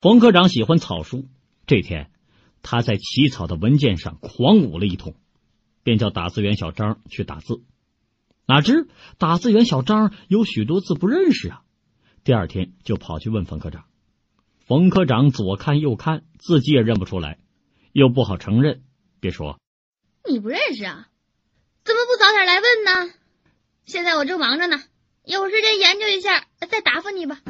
冯科长喜欢草书。这天他在起草的文件上狂舞了一通便叫打字员小张去打字。哪知打字员小张有许多字不认识啊！第二天就跑去问冯科长。冯科长左看右看自己也认不出来又不好承认别说你不认识啊？怎么不早点来问呢？现在我正忙着呢有时间研究一下再答复你吧。